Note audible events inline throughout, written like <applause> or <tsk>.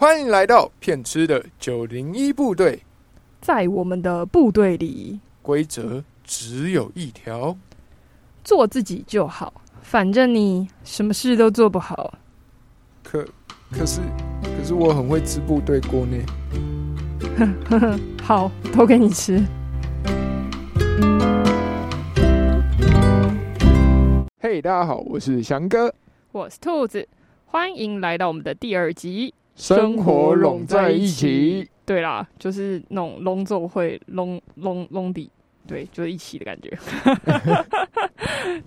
欢迎来到骗吃的九零一部队，在我们的部队里，规则只有一条，做自己就好，反正你什么事都做不好。可可是可是我很会吃部队锅呢。<laughs> 好，都给你吃。嘿，大家好，我是翔哥，我是兔子，欢迎来到我们的第二集。生活拢在一起。对啦，就是那种隆奏会隆隆隆底，对，就是一起的感觉。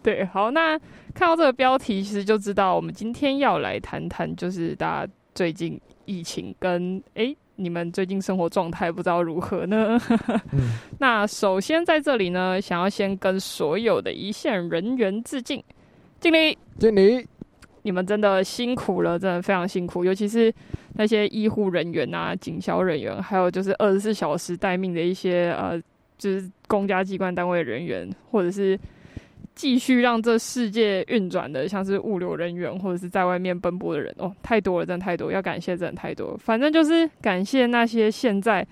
对，好，那看到这个标题，其实就知道我们今天要来谈谈，就是大家最近疫情跟哎，你们最近生活状态不知道如何呢？<laughs> 那首先在这里呢，想要先跟所有的一线人员致敬，敬礼，敬礼。你们真的辛苦了，真的非常辛苦，尤其是那些医护人员啊、警消人员，还有就是二十四小时待命的一些呃，就是公家机关单位人员，或者是继续让这世界运转的，像是物流人员或者是在外面奔波的人哦，太多了，真的太多，要感谢真的太多。反正就是感谢那些现在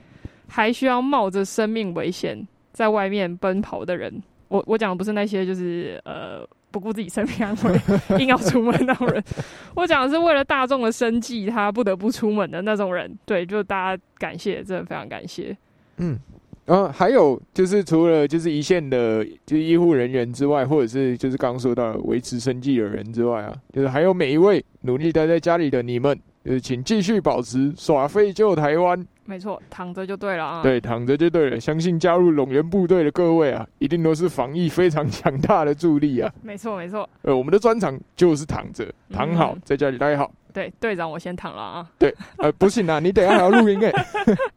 还需要冒着生命危险在外面奔跑的人。我我讲的不是那些就是呃。不顾自己生命安危，硬要出门那种人，<laughs> 我讲的是为了大众的生计，他不得不出门的那种人。对，就大家感谢，真的非常感谢。嗯，然后还有就是除了就是一线的，就是医护人员之外，或者是就是刚刚说到维持生计的人之外啊，就是还有每一位努力待在家里的你们，就是请继续保持耍废救台湾。没错，躺着就对了啊！对，躺着就对了。相信加入龙源部队的各位啊，一定都是防疫非常强大的助力啊！<laughs> 没错，没错。呃，我们的专长就是躺着，躺好，在家里待好。对，队长，我先躺了啊。对，呃，不行啊，你等下还要录音哎。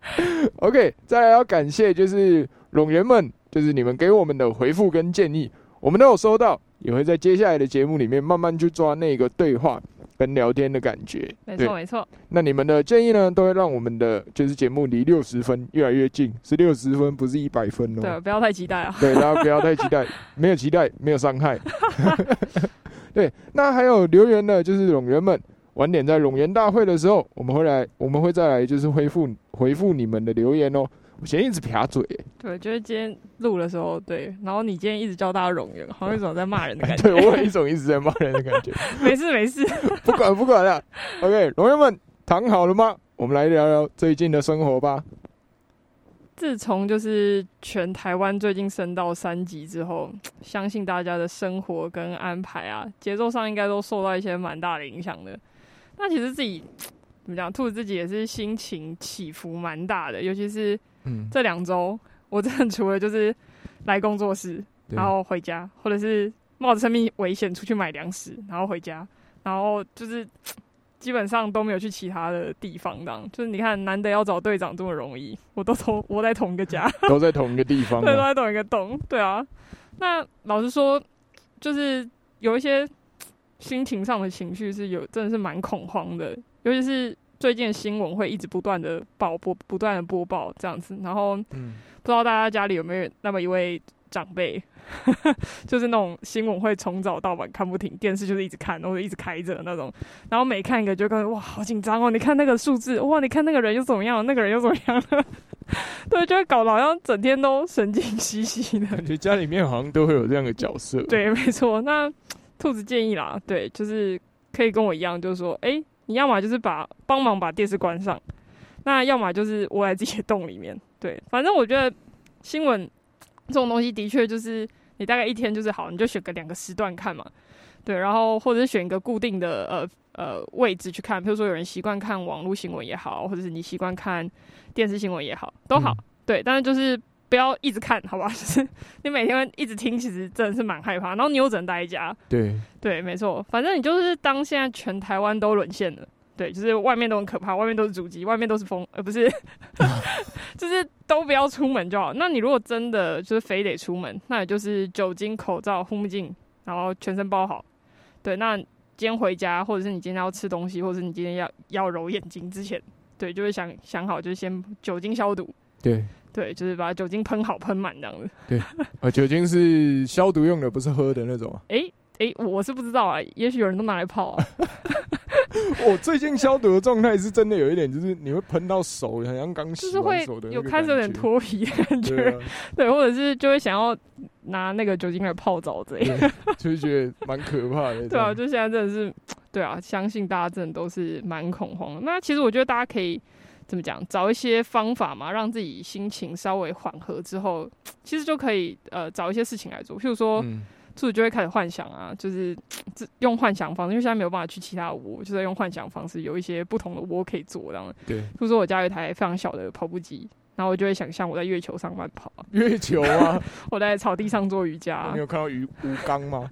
<laughs> OK，再来要感谢就是龙源们，就是你们给我们的回复跟建议，我们都有收到，也会在接下来的节目里面慢慢去抓那个对话。跟聊天的感觉，没错没错。那你们的建议呢，都会让我们的就是节目离六十分越来越近，是六十分，不是一百分哦。对，不要太期待啊。对，大家不要太期待，<laughs> 没有期待，没有伤害。<laughs> 对，那还有留言呢，就是冗员们，晚点在龙岩大会的时候，我们会来，我们会再来，就是恢复回复你们的留言哦。我今天一直撇嘴，对，就是今天录的时候，对，然后你今天一直叫大家容忍，好像一种在骂人的感觉。对我有一种一直在骂人的感觉。<laughs> 没事没事，<laughs> 不管不管了。OK，朋友们躺好了吗？我们来聊聊最近的生活吧。自从就是全台湾最近升到三级之后，相信大家的生活跟安排啊，节奏上应该都受到一些蛮大的影响的。那其实自己怎么讲，兔子自己也是心情起伏蛮大的，尤其是。嗯，这两周我真的除了就是来工作室，然后回家，或者是冒着生命危险出去买粮食，然后回家，然后就是基本上都没有去其他的地方。当就是你看，难得要找队长这么容易，我都同我在同一个家，<laughs> 都在同一个地方，对，都在同一个洞。对啊，那老实说，就是有一些心情上的情绪是有，真的是蛮恐慌的，尤其是。最近的新闻会一直不断的报播，不断的播报这样子，然后不知道大家家里有没有那么一位长辈，<laughs> 就是那种新闻会从早到晚看不停，电视就是一直看，然后一直开着那种，然后每看一个就感觉哇好紧张哦，你看那个数字，哇你看那个人又怎么样，那个人又怎么样，<laughs> 对，就会搞得好像整天都神经兮兮的。<laughs> 感觉家里面好像都会有这样的角色。对，没错。那兔子建议啦，对，就是可以跟我一样，就是说，哎。你要么就是把帮忙把电视关上，那要么就是窝在自己的洞里面。对，反正我觉得新闻这种东西的确就是你大概一天就是好，你就选个两个时段看嘛。对，然后或者是选一个固定的呃呃位置去看，比如说有人习惯看网络新闻也好，或者是你习惯看电视新闻也好，都好。对，但是就是。不要一直看，好吧？<laughs> 就是你每天一直听，其实真的是蛮害怕。然后你又只能待在家，对对，没错。反正你就是当现在全台湾都沦陷了，对，就是外面都很可怕，外面都是主机，外面都是风，呃，不是，<laughs> 就是都不要出门就好。那你如果真的就是非得出门，那也就是酒精、口罩、护目镜，然后全身包好。对，那今天回家，或者是你今天要吃东西，或者是你今天要要揉眼睛之前，对，就会想想好，就是先酒精消毒。对。对，就是把酒精喷好喷满这样子。对，呃，酒精是消毒用的，不是喝的那种啊。哎哎，我是不知道啊，也许有人都拿来泡啊。<laughs> 我最近消毒的状态是真的有一点，就是你会喷到手，好像刚洗手的那个有开始有点。脱皮的感觉，对啊，<laughs> 对，或者是就会想要拿那个酒精来泡澡之类的。就是觉得蛮可怕的。<laughs> 对啊，就现在真的是，对啊，相信大家真的都是蛮恐慌的。那其实我觉得大家可以怎么讲，找一些方法嘛，让自己心情稍微缓和之后，其实就可以呃找一些事情来做。譬如说，嗯，兔子就会开始幻想啊，就是自用幻想方式，因为现在没有办法去其他窝，就在用幻想方式有一些不同的窝可以做。这样，对，譬如说我家有一台非常小的跑步机。然后我就会想象我在月球上慢跑啊，月球啊，<laughs> 我在草地上做瑜伽啊、你有看到鱼吴刚吗？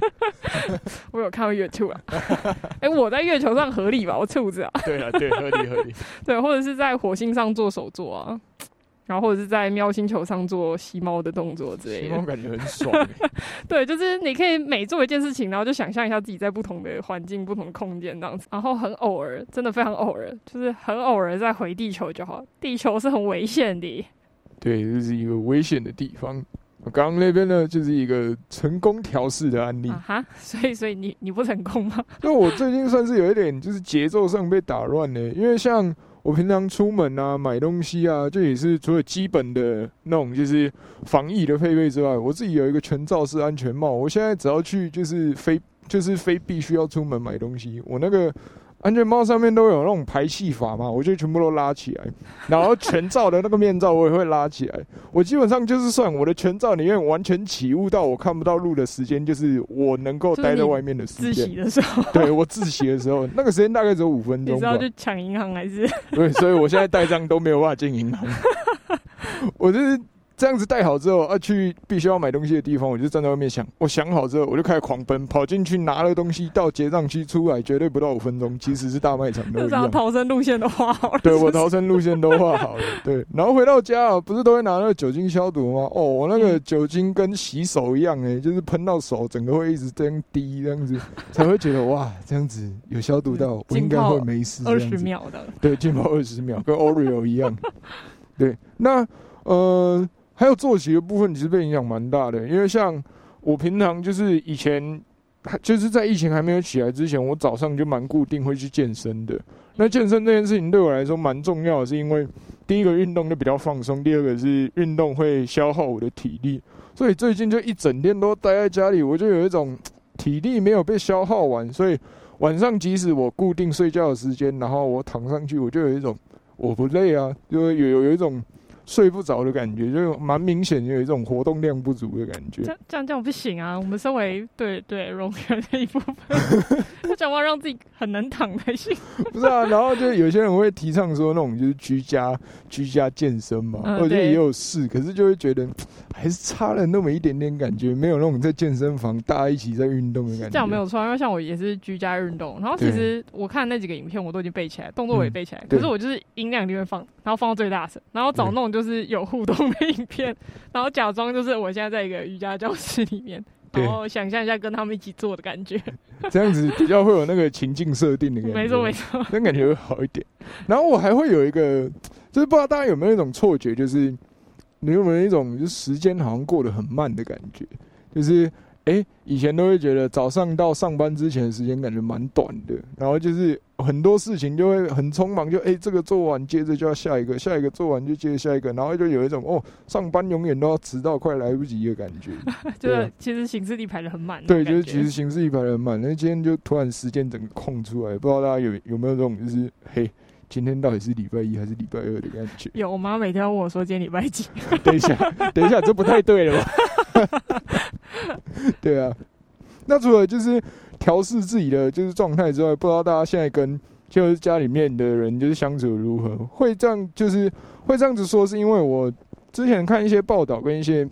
<laughs> 我有看到 YouTube 啊，<laughs> 哎、我在月球上合理吧？我兔子啊，对啊，对，合理合理。对，或者是在火星上做手作啊，然后或者是在喵星球上做吸猫的动作之类的。希望感觉很爽欸。<laughs> 对，就是你可以每做一件事情，然后就想象一下自己在不同的环境、不同的空间这样子，然后很偶尔，真的非常偶尔，就是很偶尔再回地球就好。地球是很危险的，对，这是一个危险的地方。刚刚那边呢，就是一个成功调试的案例。啊哈，所以所以你你不成功吗？那我最近算是有一点就是节奏上被打乱呢，因为像我平常出门啊买东西啊，就也是除了基本的那种就是防疫的配备之外，我自己有一个全罩式安全帽。我现在只要去就是非就是非必须要出门买东西，我那个。安全帽上面都有那种排气阀嘛，我就全部都拉起来，然后全罩的那个面罩我也会拉起来。我基本上就是算我的全罩里面完全起雾到我看不到路的时间，就是我能够待在外面的时间自。习的时候，对我自习的时候，那个时间大概只有五分钟吧你知道。去抢银行还是？对，所以我现在带账都没有办法进银行。<laughs> 我就是这样子带好之后，要、去必须要买东西的地方，我就站在外面想。我想好之后，我就开始狂奔，跑进去拿了东西，到结账区出来，绝对不到五分钟。<laughs> 即使是大卖场都就这样一样。逃生路线都画好了。对我逃生路线都画好了，对，然后回到家啊，不是都会拿那个酒精消毒吗？哦，我那个嗯酒精跟洗手一样、欸，就是喷到手，整个会一直这样滴，这样子才会觉得哇，这样子有消毒到，我应该会 <laughs> 没事。二十秒的，对，浸泡二十秒，跟 Oreo 一样。对，那呃，还有作息的部分其实被影响蛮大的，因为像我平常就是以前，就是在疫情还没有起来之前，我早上就蛮固定会去健身的。那健身这件事情对我来说蛮重要的，是因为第一个运动就比较放松，第二个是运动会消耗我的体力，所以最近就一整天都待在家里，我就有一种体力没有被消耗完，所以晚上即使我固定睡觉的时间，然后我躺上去，我就有一种我不累啊，就有有有一种睡不着的感觉，就蛮明显有一种活动量不足的感觉这。样这样这样不行啊！我们身为 <laughs> 对对荣源的一部分，<laughs> 他讲话让自己很能躺才行。不是啊，然后就有些人会提倡说那种就是居家居家健身嘛，嗯我觉得也有事，可是就会觉得还是差了那么一点点感觉，没有那种在健身房大家一起在运动的感觉。这样没有错，因为像我也是居家运动，然后其实我看那几个影片我都已经背起来，动作我也背起来，对可是我就是音量一定会放，然后放到最大声，然后找那种就是有互动的影片，然后假装就是我现在在一个瑜伽教室里面。然后想象一下跟他们一起做的感觉，这样子比较会有那个情境设定的感觉。没错没错，那感觉会好一点。然后我还会有一个，就是不知道大家有没有一种错觉，就是你有没有一种就是时间好像过得很慢的感觉，就是。哎、以前都会觉得早上到上班之前的时间感觉蛮短的，然后就是很多事情就会很匆忙，就哎、这个做完接着就要下一个，下一个做完就接着下一个，然后就有一种哦上班永远都要迟到，快来不及的感觉。<laughs> 就是对啊其实行事历排的很满，对，就是其实行事历排的很满，那今天就突然时间整个空出来，不知道大家有有没有这种就是嘿，今天到底是礼拜一还是礼拜二的感觉？有我妈每天问我说今天礼拜几，<laughs> 等一下，等一下，这不太对了吧？<laughs> 对啊，那除了就是调试自己的就是状态之外，不知道大家现在跟就是家里面的人就是相处如何？会这样就是会这样子说，是因为我之前看一些报道跟一些。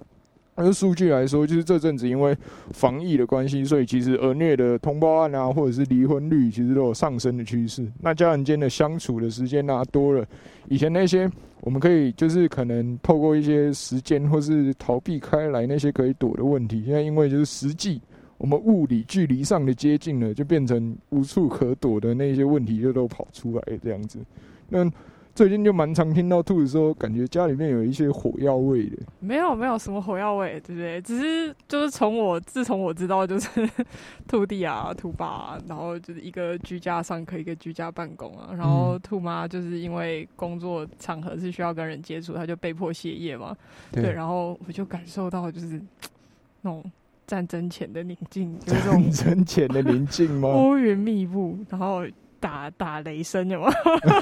按数据来说，就是这阵子因为防疫的关系，所以其实儿虐的通报案啊，或者是离婚率，其实都有上升的趋势。那家人间的相处的时间啊多了，以前那些我们可以就是可能透过一些时间或是逃避开来那些可以躲的问题，现在因为就是实际我们物理距离上的接近了，就变成无处可躲的那些问题就都跑出来这样子。那最近就蛮常听到兔子说，感觉家里面有一些火药味的。没有没有什么火药味，对不对？只是就是从我自从我知道就是 <laughs> 兔弟啊、兔爸、啊，然后就是一个居家上课，一个居家办公啊，然后兔妈就是因为工作场合是需要跟人接触，她就被迫歇业嘛。对，然后我就感受到就是那种战争前的宁静，就是战争前的宁静吗？乌云密布，然后。打打雷声有吗？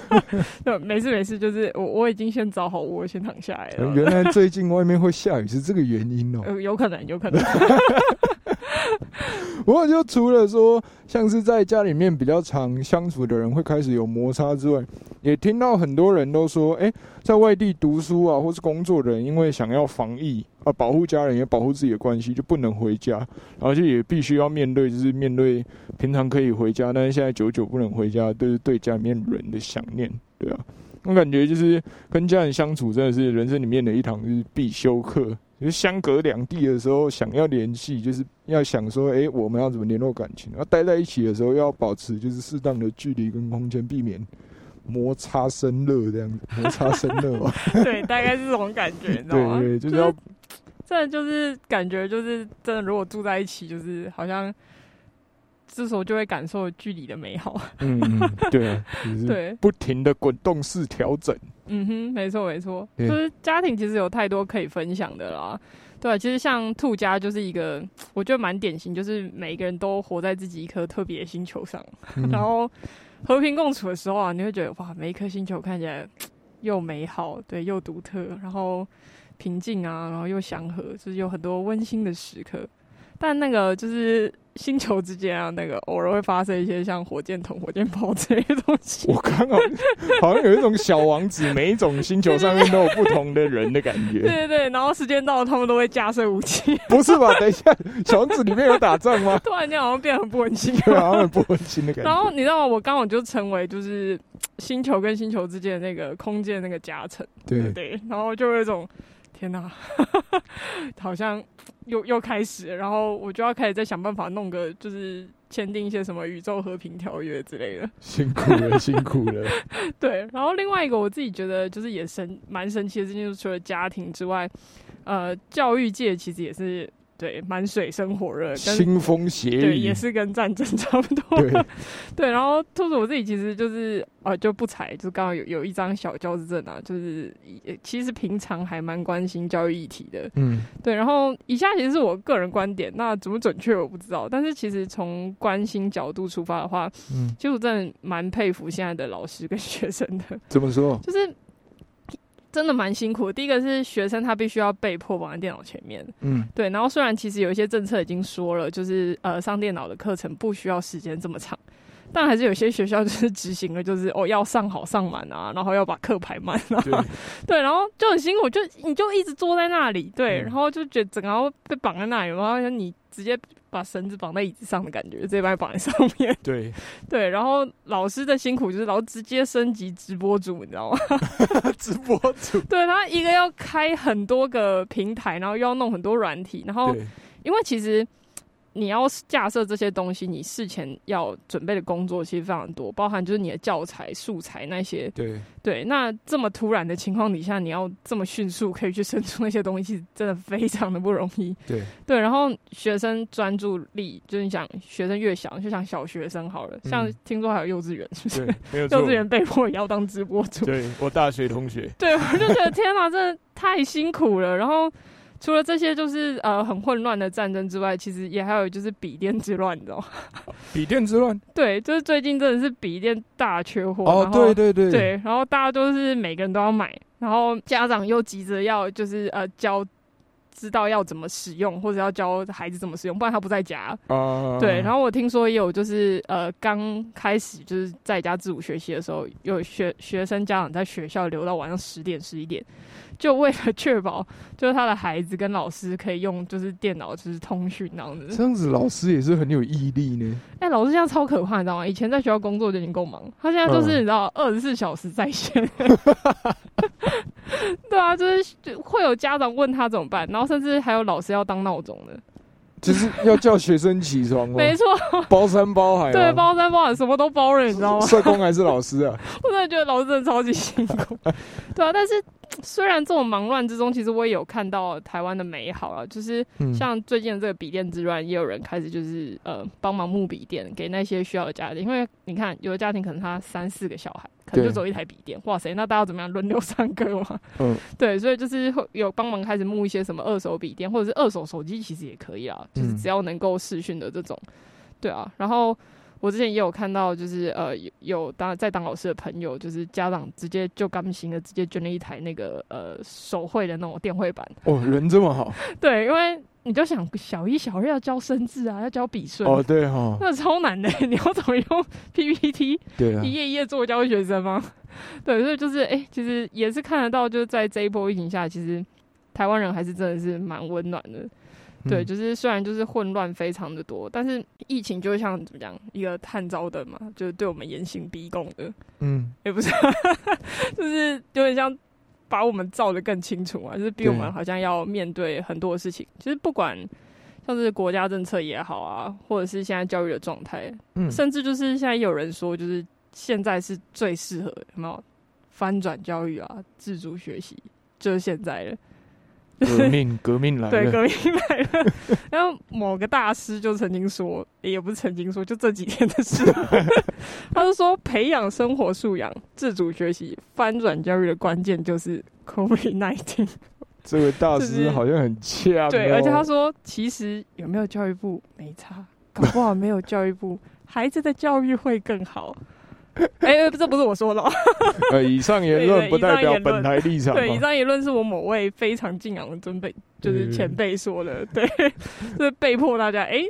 <laughs> 对，没事没事，就是我我已经先找好窝，先躺下来了。原来最近外面会下雨是这个原因哦。呃，有可能，有可能。<laughs> <laughs> 不过就除了说像是在家里面比较常相处的人会开始有摩擦之外，也听到很多人都说，哎，在外地读书啊或是工作的人，因为想要防疫啊，保护家人也保护自己的关系，就不能回家，然后就也必须要面对，就是面对平常可以回家，但是现在久久不能回家，就是对家里面人的想念，对啊。我感觉就是跟家人相处真的是人生里面的一堂就是必修课。就是相隔两地的时候，想要联系，就是要想说，哎，我们要怎么联络感情？然后待在一起的时候，要保持就是适当的距离跟空间，避免摩擦生热这样子，<laughs> 摩擦生热嘛。<laughs> <laughs> 对，大概是这种感觉，你知道吗？对对，就是要，真的就是感觉就是真的，如果住在一起，就是好像。这时候就会感受距离的美好。<laughs> 嗯，对，对，不停的滚动式调整。嗯哼，没错没错，就是家庭其实有太多可以分享的啦。对，其实像兔家就是一个，我觉得蛮典型，就是每一个人都活在自己一颗特别的星球上，然后和平共处的时候啊，你会觉得哇，每一颗星球看起来 <tsk> 又美好，对，又独特，然后平静啊，然后又祥和，就是有很多温馨的时刻。但那个就是星球之间啊，那个偶尔会发生一些像火箭筒、火箭炮这些东西。我刚好好像有一种小王子，每一种星球上面都有不同的人的感觉。<laughs> 对对对，然后时间到了，他们都会架设武器。不是吧？等一下，小王子里面有打仗吗？<laughs> 突然间好像变得很不温馨，<laughs> 对，好像很不温馨的感觉。然后你知道吗？我刚好就成为就是星球跟星球之间的那个空间那个夹层。对对，然后就有一种。天哪，好像又又开始，然后我就要开始再想办法弄个，就是签订一些什么宇宙和平条约之类的。辛苦了，辛苦了。<laughs> 对，然后另外一个我自己觉得就是也神蛮神奇的事情，就是除了家庭之外，呃，教育界其实也是。对，蛮水深火热，腥风血雨，对，也是跟战争差不多。对，<laughs> 对，然后兔子我自己其实就是啊，就不才，就刚好有有一张小教师证啊，就是其实平常还蛮关心教育议题的。嗯，对，然后以下其实是我个人观点，那怎么准确我不知道，但是其实从关心角度出发的话，嗯，其实我真的蛮佩服现在的老师跟学生的。怎么说？就是。真的蛮辛苦。第一个是学生，他必须要被迫绑在电脑前面。嗯，对。然后虽然其实有一些政策已经说了，就是呃上电脑的课程不需要时间这么长，但还是有些学校就是执行了，就是哦要上好上满啊，然后要把课排满啊。对，<laughs> 然后就很辛苦，就你就一直坐在那里，对，然后就觉得整个被绑在那里，然后你直接。把绳子绑在椅子上的感觉，直接把绑在上面。<laughs> 对对，然后老师的辛苦就是然后直接升级直播主，你知道吗？<laughs> 直播主，<laughs> 对他一个要开很多个平台，然后又要弄很多软体，然后因为其实。你要架设这些东西，你事前要准备的工作其实非常多，包含就是你的教材、素材那些。对对，那这么突然的情况底下，你要这么迅速可以去生出那些东西，真的非常的不容易。对对，然后学生专注力，就是你想学生越小，就像小学生好了，像听说还有幼稚园，是不是？没有 <laughs> 幼稚园被迫也要当直播主。对我大学同学。对，我就觉得天哪，真的太辛苦了。然后。除了这些就是呃很混乱的战争之外，其实也还有就是笔电之乱，你知道吗？<laughs> 笔电之乱，对，就是最近真的是笔电大缺货。哦，对对对，对，然后大家都是每个人都要买，然后家长又急着要就是呃教，知道要怎么使用，或者要教孩子怎么使用，不然他不在家。哦。对，然后我听说也有就是呃刚开始就是在家自主学习的时候，有学学生家长在学校留到晚上十点十一点。就为了确保，<laughs> 就是他的孩子跟老师可以用，就是电脑就是通讯那样子。这样子，老师也是很有毅力呢。哎，老师现在超可怕，你知道吗？以前在学校工作就已经够忙，他现在就是你知道，二十四小时在线。<laughs> <laughs> 对啊，就是会有家长问他怎么办，然后甚至还有老师要当闹钟的。就是要叫学生起床吗？没错，包山包海吗，对，包山包海，什么都包了，你知道吗？社工还是老师啊？<laughs> 我真的觉得老师真的超级辛苦，<laughs> 对啊。但是虽然这种忙乱之中，其实我也有看到台湾的美好啊，就是嗯。像最近的这个笔电之乱，也有人开始就是呃帮忙募笔电给那些需要的家庭，因为你看有的家庭可能他三四个小孩，可能就对。只有一台笔电，哇塞，那大家怎么样轮流上课嘛？嗯，<laughs> 对，所以就是会有帮忙开始募一些什么二手笔电，或者是二手手机，其实也可以啊，就是嗯。只要能够视讯的这种，对啊。然后我之前也有看到，就是呃有有当在当老师的朋友，就是家长直接就甘心的直接捐了一台那个呃手绘的那种电绘板，哦，人这么好 <laughs> 对，因为你就想小一、小二要教生字啊，要教笔顺。哦，对哈，那超难的，<laughs> 你要怎么用 PPT 对啊一，页一页做教学生吗？<laughs> 对，所以就是哎、其实也是看得到，就是在这一波疫情下，其实台湾人还是真的是蛮温暖的。对，嗯。就是虽然就是混乱非常的多，但是疫情就像怎么讲，一个探照灯嘛，就是对我们严刑逼供的，嗯，也不是，<laughs> 就是有点像把我们照得更清楚啊，就是逼我们好像要面对很多的事情。其实不管像是国家政策也好啊，或者是现在教育的状态，嗯。甚至就是现在有人说，就是现在是最适合有没有翻转教育啊，自主学习，就是现在了。革命革命来了对，革命来了。<laughs> 然后某个大师就曾经说，也不是曾经说，就这几天的事，<laughs> 他就说，培养生活素养、自主学习、翻转教育的关键就是 COVID nineteen。这位大师好像很呛哦，对，而且他说，其实有没有教育部没差，搞不好没有教育部，孩子的教育会更好。哎、这不是我说的、哦，<laughs> 呃，以上言论不代表本台立场对，以，上言论是我某位非常敬仰的尊辈，就是前辈说的，对，<laughs> 就是被迫大家，哎、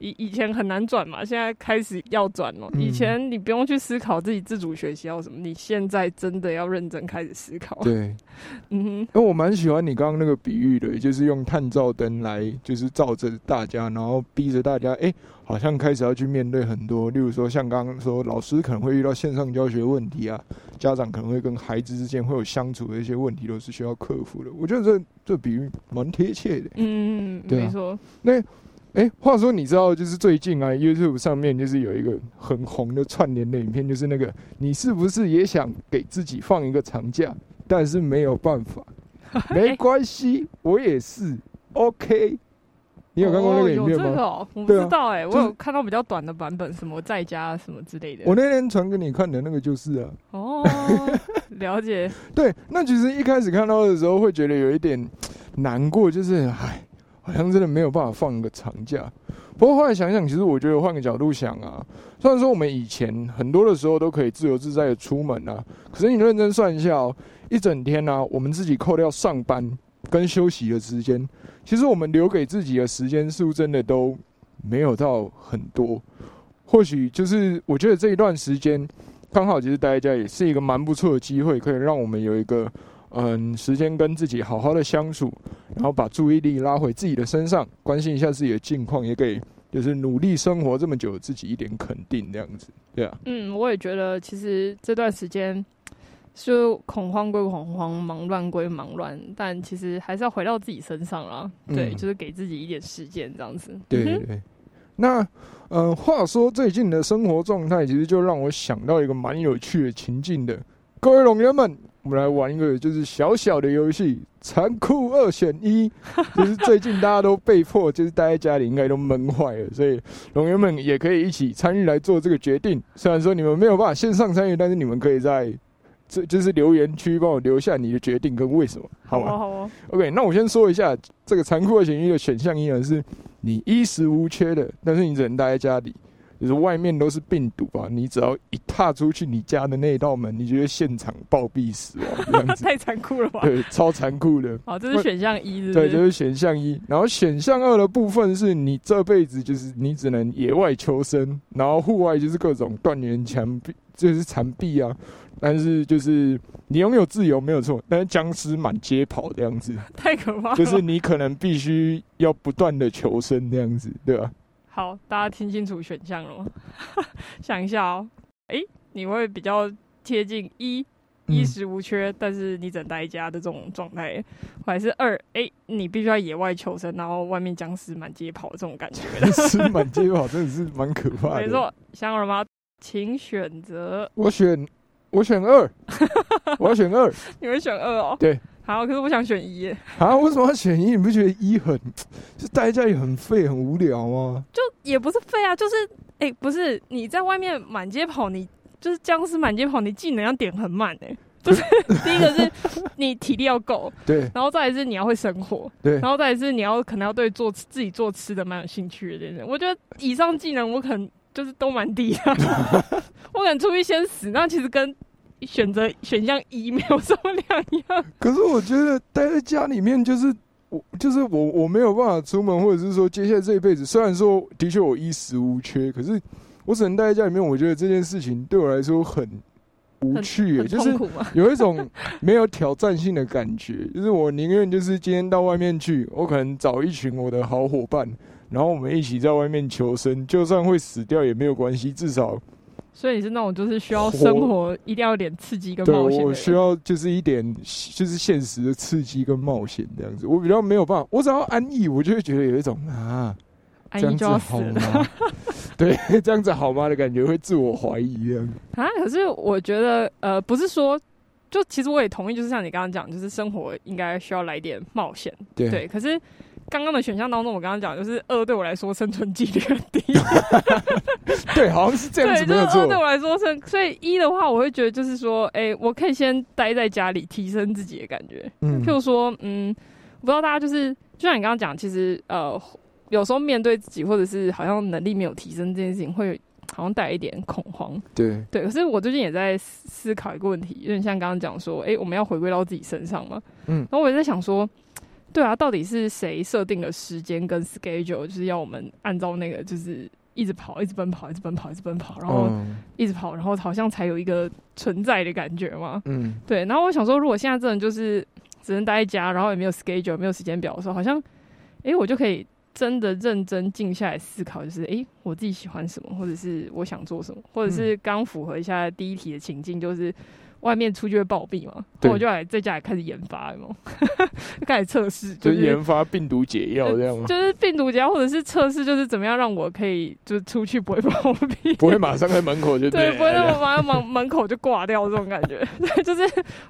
以以前很难转嘛，现在开始要转了。嗯以前你不用去思考自己自主学习要什么，你现在真的要认真开始思考。对。<laughs> 嗯哼，因为我蛮喜欢你刚刚那个比喻的，就是用探照灯来，就是照着大家，然后逼着大家，哎、好像开始要去面对很多，例如说像刚刚说，老师可能会遇到线上教学问题啊，家长可能会跟孩子之间会有相处的一些问题，都是需要克服的。我觉得这这比喻蛮贴切的。嗯，对啊没错，哎、话说你知道，就是最近啊，YouTube 上面就是有一个很红的串联的影片，就是那个你是不是也想给自己放一个长假，但是没有办法，<laughs> 没关系，我也是，OK。你有看过那个影片吗？哦，我不知道哎、就是我有看到比较短的版本，什么在家什么之类的。我那天传给你看的那个就是啊，哦，<laughs> 了解，对，那其实一开始看到的时候会觉得有一点难过，就是唉，好像真的没有办法放一个长假。不过后来想想，其实我觉得换个角度想啊，虽然说我们以前很多的时候都可以自由自在的出门啊，可是你认真算一下哦，一整天呢、我们自己扣掉上班跟休息的时间，其实我们留给自己的时间是不是真的都没有到很多？或许就是我觉得这一段时间刚好其实待在家也是一个蛮不错的机会，可以让我们有一个嗯时间跟自己好好的相处，然后把注意力拉回自己的身上，关心一下自己的近况，也给就是努力生活这么久的自己一点肯定，这样子，对啊，嗯，我也觉得其实这段时间就恐慌归恐慌，忙乱归忙乱，但其实还是要回到自己身上啦。对，嗯就是给自己一点时间这样子。对对对。那呃，话说最近的生活状态，其实就让我想到一个蛮有趣的情境的。各位龙人们，我们来玩一个就是小小的游戏，残酷二选一。<laughs> 就是最近大家都被迫就是待在家里，应该都闷坏了，所以龙友们也可以一起参与来做这个决定。虽然说你们没有办法线上参与，但是你们可以在这就是留言区帮我留下你的决定跟为什么，好吗？好哦，好哦，OK，那我先说一下这个残酷二选一的选项一呢，是你衣食无缺的，但是你只能待在家里，就是外面都是病毒啊，你只要一踏出去你家的那一道门，你就会现场暴毙死亡 <laughs> 这样子，太残酷了吧？对，超残酷的。好，这是选项一，对，这？就是选项一，然后选项二的部分是你这辈子就是你只能野外求生，然后户外就是各种断垣墙壁，就是残壁啊，但是就是你拥有自由没有错，但是僵尸满街跑这样子。<laughs> 太可怕了。就是你可能必须要不断的求生这样子，对吧？好，大家听清楚选项了吗？<laughs> 想一下哦，诶，你会比较贴近一衣食无缺，但是你只能待家的这种状态，或者是二，哎、你必须要野外求生，然后外面僵尸满街跑这种感觉 <laughs> 僵尸满街跑，真的是蛮可怕的。没，错，想好了吗？请选择，我选我选二，<laughs> 我要选二你会选二哦。对，好，可是我想选一耶，啊！为什么要选一？你不觉得一很就待在家里很废很无聊吗？就也不是废啊，就是哎、不是你在外面满街跑，你就是僵尸满街跑，你技能要点很满哎、<laughs> 就是第一个是你体力要够，对然后再来是你要会生活，对然后再来是你要可能要对做自己做吃的蛮有兴趣的这种。我觉得以上技能我可能就是都蛮低的，<laughs> 我可能出去先死，那其实跟选择选项一 <laughs> 没有什么两样。可是我觉得待在家里面就是我，就是我，我没有办法出门，或者是说接下来这一辈子，虽然说的确我衣食无缺，可是我只能待在家里面。我觉得这件事情对我来说很无趣就是有一种没有挑战性的感觉。就是我宁愿就是今天到外面去，我可能找一群我的好伙伴，然后我们一起在外面求生，就算会死掉也没有关系，至少所以你是那种就是需要生活一定要有点刺激跟冒险。我需要就是一点就是现实的刺激跟冒险这样子。我比较没有办法，我只要安逸，我就会觉得有一种啊，这样子安逸就要好死了吗？<laughs> 对，这样子好吗的感觉，会自我怀疑这样。啊！可是我觉得呃，不是说。就其实我也同意，就是像你刚刚讲，就是生活应该需要来点冒险，对对。可是刚刚的选项当中，我刚刚讲就是二对我来说生存几率很低，<laughs> 对，好像是这样对，子，没有错就是二对。我来说生，所以一的话，我会觉得就是说，哎、我可以先待在家里提升自己的感觉。嗯譬如说，嗯，我不知道大家就是，就像你刚刚讲，其实呃，有时候面对自己或者是好像能力没有提升这件事情，会好像带一点恐慌。对，对，可是我最近也在思思考一个问题，有点像刚刚讲说，哎、我们要回归到自己身上嘛。嗯然后我也在想说，对啊，到底是谁设定了时间跟 schedule，就是要我们按照那个就是一直跑，一直奔跑，一直奔跑，一直奔跑，然后嗯。一直跑，然后好像才有一个存在的感觉嘛。嗯，对，然后我想说，如果现在真的就是只能待在家，然后也没有 schedule，没有时间表的时候，好像，诶，我就可以真的认真静下来思考，就是诶，我自己喜欢什么，或者是我想做什么，或者是刚符合一下第一题的情境，就是外面出去会暴毙嘛，我就来在家里开始研发，有没有？就 <laughs> 开始测试，就就是是研发病毒解药这样吗？就是病毒解药，或者是测试，就是怎么样让我可以就是出去不会暴毙，不会马上在门口就对，不会那么马上门门口就挂掉这种感觉。<laughs> 对，就是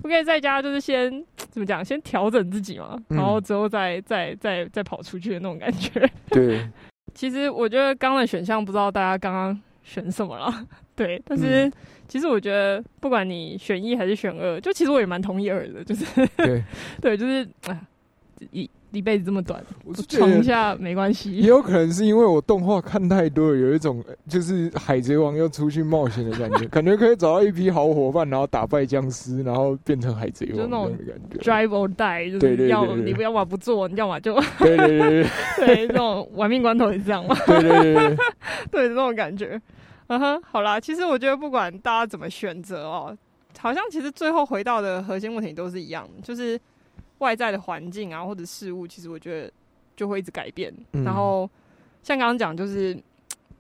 我可以在家，就是先怎么讲，先调整自己嘛，嗯然后之后再再再再跑出去的那种感觉。对，<laughs> 其实我觉得刚刚的选项不知道大家刚刚选什么了，对，但是嗯。其实我觉得不管你选一还是选二，就其实我也蛮同意二的，就是对，<laughs> 对，就是哎，一一辈子这么短，闯一下没关系也。有可能是因为我动画看太多了，有一种呃就是海贼王要出去冒险的感觉，<laughs> 感觉可以找到一批好伙伴，然后打败僵尸，然后变成海贼王这就那种感觉。Drive or die，就是要对你不要嘛不做，你要么就对对对对 <laughs> 对这种玩命关头也是这样嘛。对对对对，对 <laughs> 这种感觉。嗯哼，好啦，其实我觉得不管大家怎么选择哦，好像其实最后回到的核心问题都是一样的，就是外在的环境啊或者事物，其实我觉得就会一直改变。嗯然后像刚刚讲，就是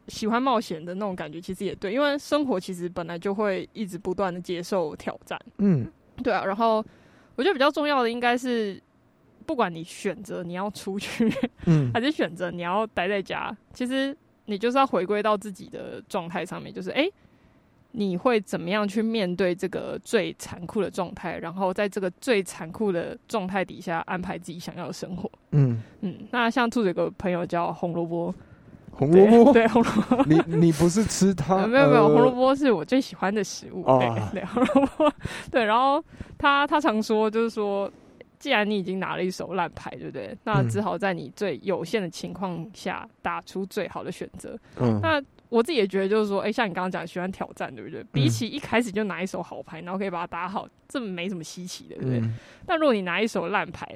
喜欢冒险的那种感觉，其实也对，因为生活其实本来就会一直不断的接受挑战。嗯对啊，然后我觉得比较重要的应该是，不管你选择你要出去，嗯 <laughs> 还是选择你要待在家，其实你就是要回归到自己的状态上面，就是诶，你会怎么样去面对这个最残酷的状态，然后在这个最残酷的状态底下安排自己想要的生活。嗯，嗯，那像兔子有个朋友叫红萝卜，红萝卜，对对红萝卜。<laughs> 你你不是吃它？呃没有没有，呃红萝卜是我最喜欢的食物。哦对 <laughs> 对，红萝卜对。然后他他常说，就是说，既然你已经拿了一手烂牌，对不对？那嗯只好在你最有限的情况下打出最好的选择。嗯那我自己也觉得，就是说，哎、像你刚刚讲喜欢挑战，对不嗯对？比起一开始就拿一手好牌，然后可以把它打好，这没什么稀奇的，对不对？嗯但如果你拿一手烂牌，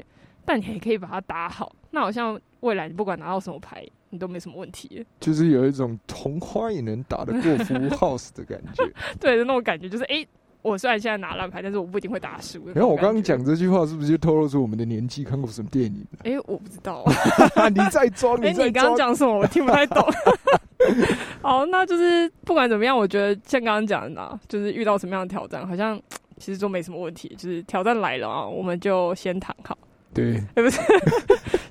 但你也可以把它打好，那好像未来你不管拿到什么牌，你都没什么问题。就是有一种同花也能打得过服务 house 的感觉。<laughs> 对的那种感觉，就是哎、诶我虽然现在拿烂牌，但是我不一定会打输。然后我刚刚，讲这句话，是不是就透露出我们的年纪？看过什么电影？哎、我不知道。<laughs> 你在装，<laughs> 哎、在你刚刚。讲什么？我听不太懂。<laughs> 好，那就是不管怎么样，我觉得像刚刚讲的啊，就是遇到什么样的挑战，好像其实都没什么问题，就是挑战来了啊，我们就先躺好，对，对不是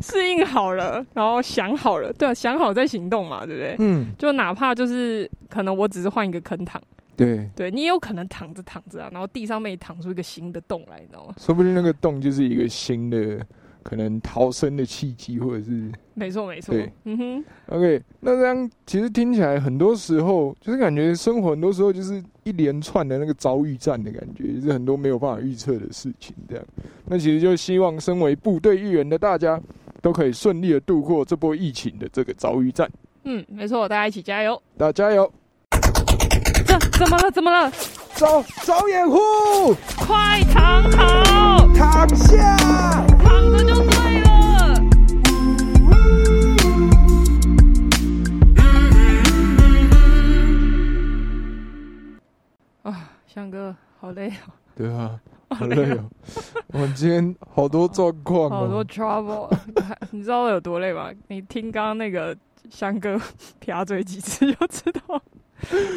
适应好了，然后想好了，对啊，想好再行动嘛，对不对？嗯，就哪怕就是可能我只是换一个坑躺，对，对你也有可能躺着躺着啊，然后地上被躺出一个新的洞来，你知道吗？说不定那个洞就是一个新的可能逃生的契机，或者是没错没错对，嗯哼，OK。那这样其实听起来，很多时候就是感觉生活很多时候就是一连串的那个遭遇战的感觉，就是很多没有办法预测的事情。这样，那其实就希望身为部队一员的大家，都可以顺利的度过这波疫情的这个遭遇战。嗯，没错，大家一起加油！大家加油！这怎么了？怎么了？找找掩护，快躺好，躺下。翔哥，好累哦，对啊，好累哦。<laughs> 我们今天好多状况好多哦。trouble，<laughs> 你知道我有多累吗？你听刚刚那个翔哥 <laughs> 撇嘴几次就知道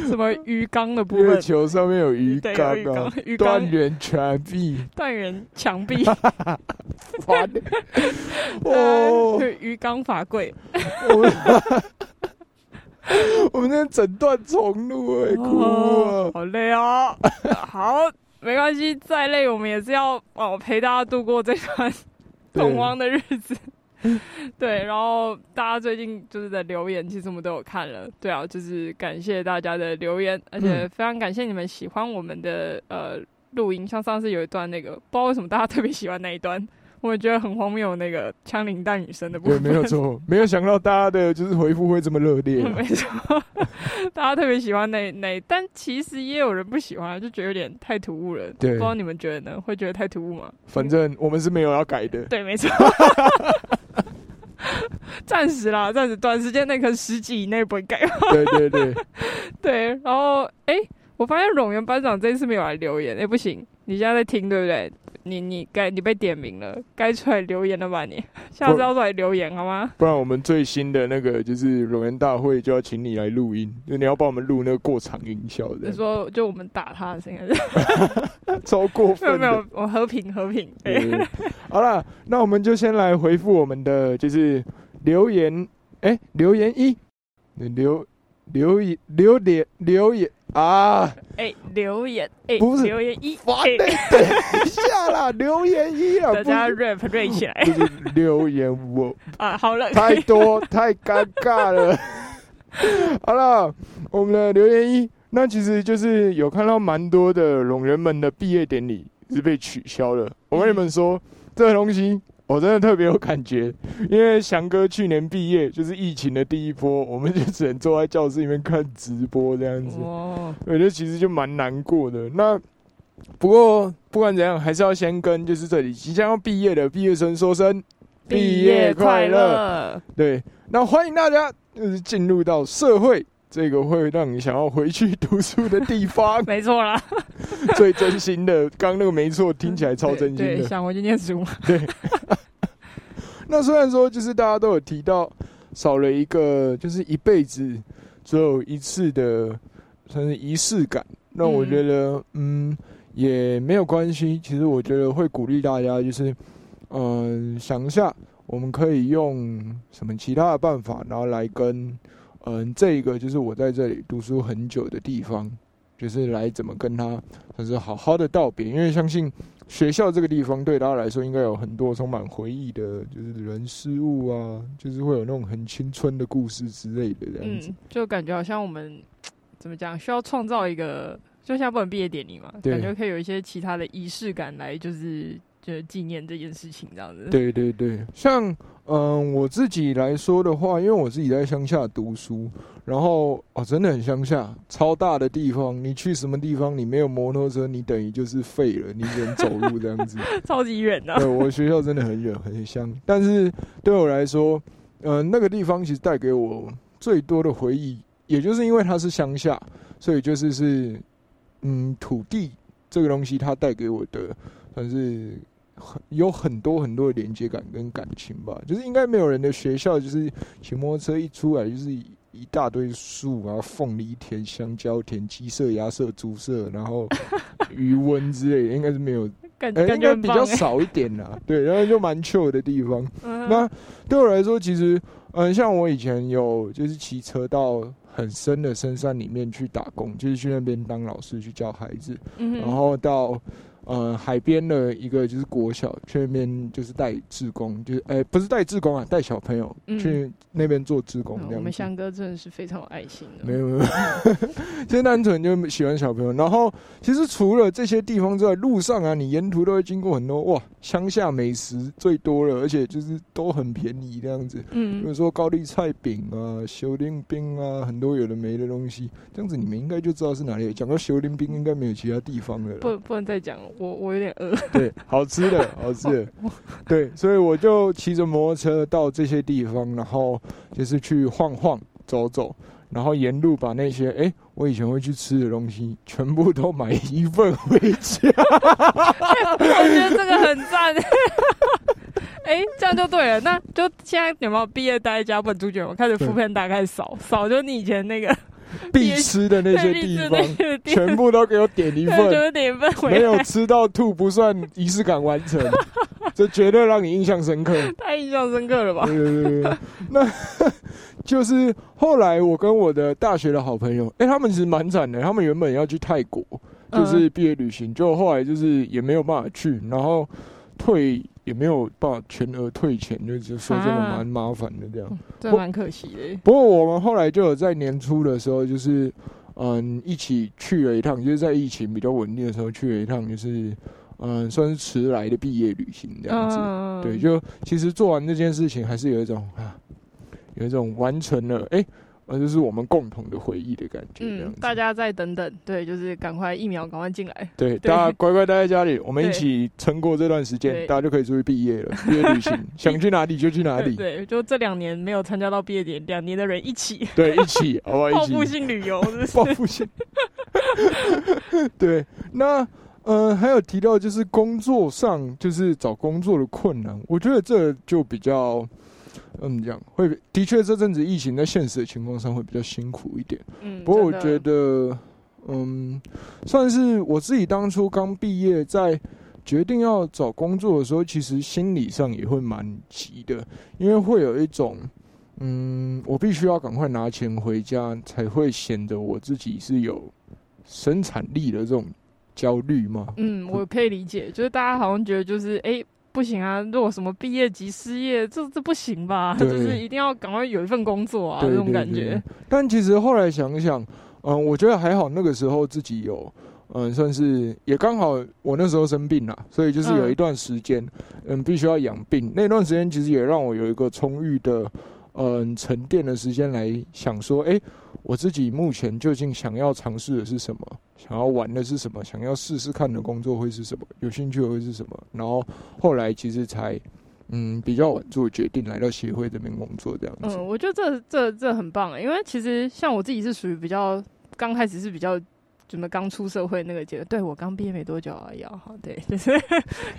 什么鱼缸的部月，球上面有鱼，缸啊鱼缸，，断垣墙壁，断垣墙壁，烦。哦，鱼缸法柜，<laughs> 我们今天整段重录哎，哭啊！哦好累哦。<laughs> 好，没关系，再累我们也是要哦陪大家度过这段 <laughs> 恐慌的日子。对，然后大家最近就是的留言，其实我们都有看了。对啊，就是感谢大家的留言，而且嗯非常感谢你们喜欢我们的呃录音。像上次有一段那个，不知道为什么大家特别喜欢那一段，我也觉得很荒谬，那个枪林弹雨声的部对，分。没有错，<laughs> 没有想到大家的就是回复会这么热烈啊。没错，大家特别喜欢那那，但其实也有人不喜欢，就觉得有点太突兀了。对不知道你们觉得呢？会觉得太突兀吗？反正我们是没有要改的。对，没错。<laughs> 暂时啦，暂时短时间内可能十集以内不会改。对 <laughs> 对对，对，然后哎、我发现冗员班长这次没有来留言，哎、不行，你现在在听对不对？你你该你被点名了，该出来留言了吧你？下次要出来留言好吗？不然我们最新的那个就是龙岩大会就要请你来录音，就你要帮我们录那个过场音效的，你说就我们打他的声音，<laughs> 超过没有。没有，我和平和平。对对对对好了，那我们就先来回复我们的就是留言，哎、留言一，留留言留言留言啊，哎、留言，哎、不是留言一，烦哎的、等一下啦，<laughs> 留言一啊，大家 rap rap 起来留言我 <laughs> 啊！好了，太多 <laughs> 太尴尬了。好了，我们的留言一，那其实就是有看到蛮多的龙人们的毕业典礼是被取消了。我跟你们说，这个东西我真的特别有感觉，因为翔哥去年毕业就是疫情的第一波，我们就只能坐在教室里面看直播这样子。哦，我觉得其实就蛮难过的。那不过不管怎样，还是要先跟就是这里即将要毕业的毕业生说声毕业快乐。乐！对，那欢迎大家就是进入到社会这个会让你想要回去读书的地方 <laughs> 没错啦，<laughs> 最真心的。刚刚那个没错，听起来超真心的。想回去念书嘛？<laughs> 那虽然说就是大家都有提到少了一个就是一辈子只有一次的算是仪式感，那我嗯觉得嗯也没有关系。其实我觉得会鼓励大家就是嗯、想一下，我们可以用什么其他的办法，然后来跟嗯、这一个就是我在这里读书很久的地方，就是来怎么跟他算是好好的道别，因为相信。学校这个地方对大家来说，应该有很多充满回忆的，就是人事物啊，就是会有那种很青春的故事之类的这样子。嗯，就感觉好像我们怎么讲，需要创造一个，就现在不能毕业典礼嘛，感觉可以有一些其他的仪式感来，就是就是纪念这件事情这样子。，对对对，像嗯我自己来说的话，因为我自己在乡下读书，然后哦真的很乡下，超大的地方，你去什么地方你没有摩托车，你等于就是废了，你只能走路这样子。<laughs> 超级远的、对，我学校真的很远很乡，但是对我来说，呃，那个地方其实带给我最多的回忆，也就是因为它是乡下，所以就是是，嗯，土地这个东西它带给我的，算是很有很多很多的连接感跟感情吧。就是应该没有人的学校，就是骑摩托车一出来就是一一大堆树啊，凤梨田、香蕉田、鸡舍、鸭舍、猪舍，然后 <laughs> 余温之类的，应该是没有，呃，感感应该比较。少一点啦。对，然后就蛮 chill 的地方。嗯那对我来说，其实，嗯，像我以前有就是骑车到很深的深山里面去打工，就是去那边当老师去教孩子，嗯然后到呃海边的一个就是国小去那边就是带志工，就是哎、不是带志工啊，带小朋友嗯去那边做志工嗯我们这样子。翔哥真的是非常有爱心的。没有没有，就 <laughs> 单纯就喜欢小朋友。然后其实除了这些地方之外，路上啊，你沿途都会经过很多哇乡下美食最多了，而且就是都很便宜这样子。嗯比嗯如，说高丽菜饼啊、修丁冰啊，很多有的没的东西，这样子你们应该就知道是哪里。讲到修丁冰，应该没有其他地方了。不不能再讲了，我我有点饿。<laughs> 对，好吃的，<laughs> 好吃的，对，所以我就骑着摩托车到这些地方，然后就是去晃晃走走，然后沿路把那些哎、诶我以前会去吃的东西，全部都买一份回家。我觉得这个很赞。<laughs> 哎、这样就对了。那就现在有没有毕业待在家本猪卷？我开始副片打开扫扫，就你以前那个 <laughs> 必吃的那些地方，全部都给我点一，份。就，是点一份没有，吃到吐不算仪式感完成，<laughs> 这绝对让你印象深刻。太印象深刻了吧？对对对对，<laughs> 那就是后来我跟我的大学的好朋友，哎、他们其实蛮惨的，他们原本要去泰国，嗯就是毕业旅行，就后来就是也没有办法去，然后退也没有办法全额退钱，就是说真的啊蛮麻烦的这样。这蛮可惜的。不过我们后来就有在年初的时候，就是嗯一起去了一趟，就是在疫情比较稳定的时候去了一趟，就是嗯算是迟来的毕业旅行这样子。嗯，对，就其实做完这件事情，还是有一种啊，有一种完成了，哎、呃，就是我们共同的回忆的感觉，嗯，大家再等等，对，就是赶快疫苗赶快进来。对，大家 <laughs> 乖乖待在家里，我们一起撑过这段时间，大家就可以出去毕业了，毕业旅行，<laughs> 想去哪里就去哪里，<laughs> 对，就这两年没有参加到毕业典，两年的人一起对，一起，好不好？报一起复性旅游，报复性。对，那呃，还有提到就是工作上，就是找工作的困难，我觉得这就比较。嗯，这样会的确这阵子疫情在现实的情况上会比较辛苦一点。嗯，不过我觉得，嗯，算是我自己当初刚毕业，在决定要找工作的时候，其实心理上也会蛮急的，因为会有一种，嗯，我必须要赶快拿钱回家，才会显得我自己是有生产力的这种焦虑嘛。嗯，我可以理解，就是大家好像觉得就是哎。不行啊！如果什么毕业即失业，这这不行吧？就是一定要赶快有一份工作啊，对这种感觉。但其实后来想想，嗯，我觉得还好，那个时候自己有，嗯，算是也刚好我那时候生病了，所以就是有一段时间，嗯，必须要养病。那段时间其实也让我有一个充裕的，嗯，沉淀的时间来想说，哎、我自己目前究竟想要尝试的是什么，想要玩的是什么，想要试试看的工作会是什么，有兴趣的会是什么。然后后来其实才，嗯，比较稳做决定，来到协会这边工作这样子。嗯，我觉得这这这很棒欸，因为其实像我自己是属于比较刚开始是比较怎么刚出社会那个阶段，对我刚毕业没多久而已啊，哈，对，就是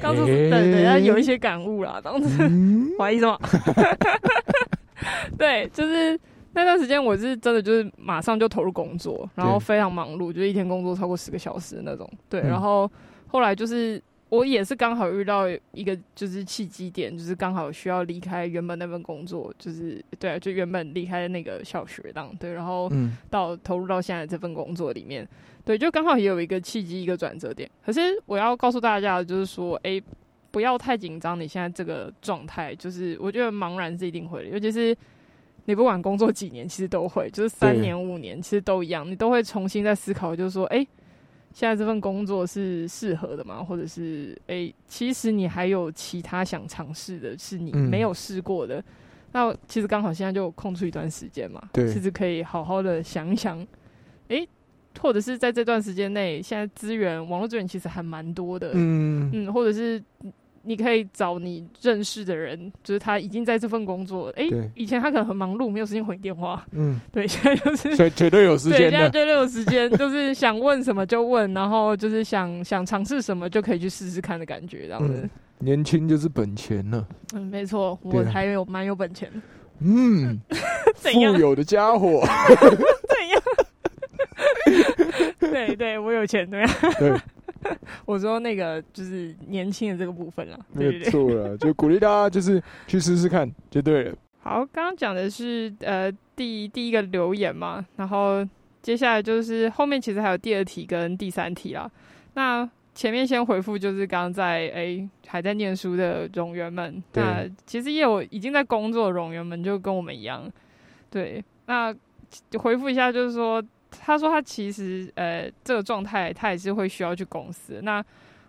刚出对嘿对，要有一些感悟啦，当时嗯 <laughs> 怀疑什么？<laughs> <laughs> 对，就是那段时间我是真的就是马上就投入工作，然后非常忙碌，就是一天工作超过十个小时的那种。对，嗯然后后来就是我也是刚好遇到一个就是契机点，就是刚好需要离开原本那份工作，就是对啊，就原本离开那个小学档，对，然后嗯到投入到现在这份工作里面，对，就刚好也有一个契机，一个转折点。可是我要告诉大家的就是说，诶，不要太紧张，你现在这个状态，就是我觉得茫然是一定会的，尤其是你不管工作几年，其实都会，就是三年、五年，其实都一样，你都会重新再思考，就是说，诶，现在这份工作是适合的吗？或者是，诶，其实你还有其他想尝试的，是你嗯。没有试过的。那其实刚好现在就空出一段时间嘛，对。其实可以好好的想一想，诶，或者是在这段时间内，现在资源网络资源其实还蛮多的，嗯。嗯，或者是你可以找你认识的人，就是他已经在这份工作，诶，对以前他可能很忙碌，没有时间回电话，嗯，<laughs> 对，现在就是所以绝对有时，间的。现在绝对有时间，就是想问什么就问，然后就是想想尝试什么就可以去试试看的感觉，这样子。年轻就是本钱呢。嗯，没错，我还有蛮有本钱。嗯，<laughs> 富？有的家伙，<laughs> 怎样？对对，我有钱。对，<laughs> 我说那个就是年轻的这个部分了，对没对对。错了，<laughs> 就鼓励大家就是去试试看就对了。好，刚刚讲的是呃第第一个留言嘛，然后接下来就是后面其实还有第二题跟第三题啦。那前面先回复就是刚刚在诶还在念书的荣员们，那其实也有已经在工作的荣员们，就跟我们一样，对，那回复一下就是说，他说他其实呃这个状态他也是会需要去公司。那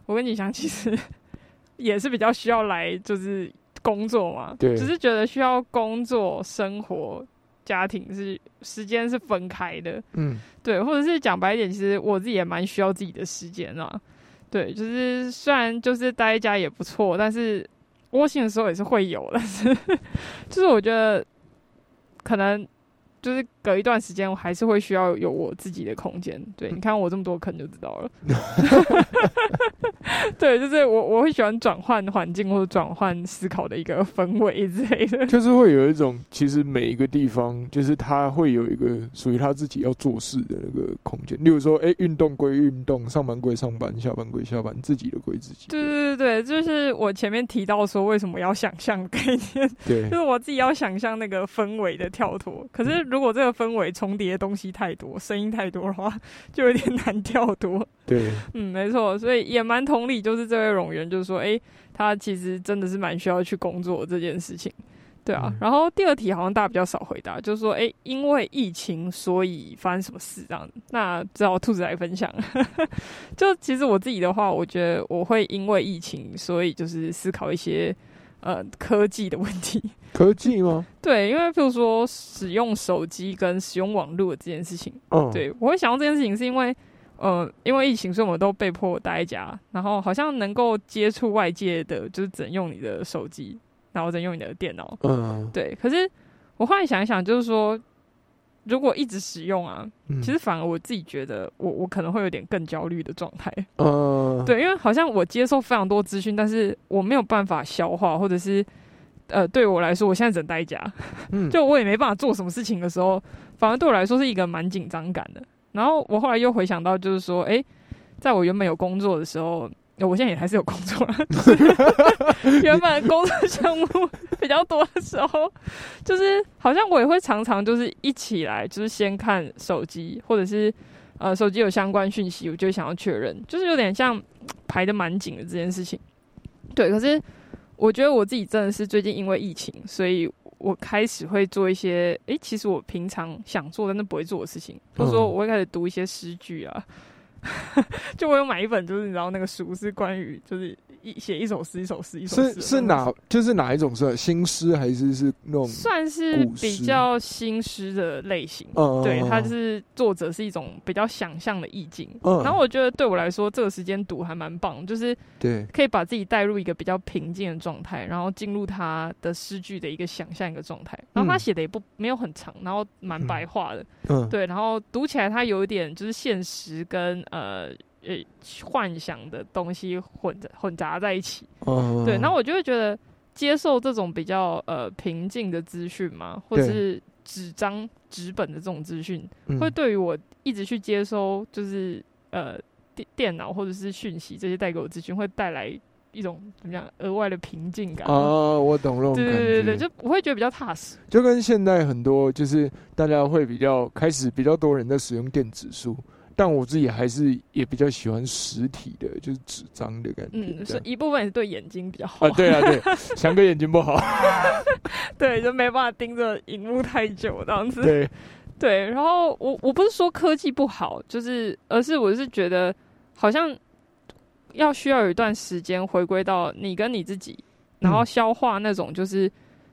我跟你讲，其实 <laughs> 也是比较需要来就是工作嘛，对只是觉得需要工作、生活、家庭是时间是分开的，嗯，对，或者是讲白一点，其实我自己也蛮需要自己的时间啊。对，就是虽然就是待在家也不错，但是窝心的时候也是会有，但是 <laughs> 就是我觉得可能就是隔一段时间，我还是会需要有我自己的空间。对，你看我这么多坑就知道了。<laughs> 对，就是我我会喜欢转换环境或者转换思考的一个氛围之类的。<laughs> 就是会有一种，其实每一个地方，就是他会有一个属于他自己要做事的那个空间。例如说，哎、运动归运动，上班归上班，下班归下班，自己的归自己。对对对对，就是我前面提到说为什么要想象概念，对 <laughs> 就是我自己要想象那个氛围的跳脱。可是如果这个氛围重叠的东西太多，声音太多的话，就有点难跳脱。对 <laughs> 嗯，没错，所以也蛮同理，就是这位冗员就是说，诶，他其实真的是蛮需要去工作这件事情。对啊，嗯然后第二题好像大家比较少回答，就是说，诶，因为疫情，所以发生什么事这样？那只好兔子来分享。<laughs> 就其实我自己的话，我觉得我会因为疫情，所以就是思考一些呃科技的问题。<laughs> 科技吗？<laughs> 对，因为譬如说使用手机跟使用网络这件事情，嗯，，对我会想到这件事情，是因为呃，因为疫情，所以我们都被迫待在家，然后好像能够接触外界的，就是只能用你的手机，然后只能用你的电脑。嗯，对，可是我后来想一想，就是说，如果一直使用啊，嗯其实反而我自己觉得我，我可能会有点更焦虑的状态。呃，<laughs> 对，因为好像我接受非常多资讯，但是我没有办法消化，或者是呃，对我来说，我现在只能待家，嗯，<laughs> 就我也没办法做什么事情的时候，反而对我来说是一个蛮紧张感的。然后我后来又回想到，就是说，诶，在我原本有工作的时候，呃我现在也还是有工作了，就是 <laughs> 原本工作项目比较多的时候，就是好像我也会常常就是一起来，就是先看手机，或者是呃手机有相关讯息，我就想要确认，就是有点像排的蛮紧的这件事情。对，可是我觉得我自己真的是最近因为疫情，所以我开始会做一些，诶，其实我平常想做但是不会做的事情，或者说嗯。我会开始读一些诗句啊，<laughs> 就我有买一本，就是你知道那个书是关于就是一写一首诗一首诗一首诗是哪？就是哪一种诗新诗还是是那种？算是比较新诗的类型。嗯，对，它就是作者是一种比较想象的意境，嗯然后我觉得对我来说，这个时间读还蛮棒，就是对，可以把自己带入一个比较平静的状态，然后进入他的诗句的一个想象一个状态。然后他嗯写的也不没有很长，然后蛮白话的，嗯，对，然后读起来他有一点就是现实跟呃呃幻想的东西混着混杂在一起。嗯，对，然后我就会觉得接受这种比较呃平静的资讯嘛，或者是纸张纸本的这种资讯，嗯会对于我一直去接收就是呃电电脑或者是讯息这些带给我资讯，会带来一种怎么样额外的平静感。啊，我懂那种感对觉，对对对，就我会觉得比较踏实。就跟现在很多就是大家会比较开始比较多人在使用电子书，但我自己还是也比较喜欢实体的，就是纸张的感觉。嗯，是一部分也是对眼睛比较好。啊，对啊，对，翔哥眼睛不好，<laughs> 对，就没办法盯着荧幕太久这样子。对，对，然后我我不是说科技不好，就是而是我是觉得好像要需要有一段时间回归到你跟你自己，然后嗯消化那种就是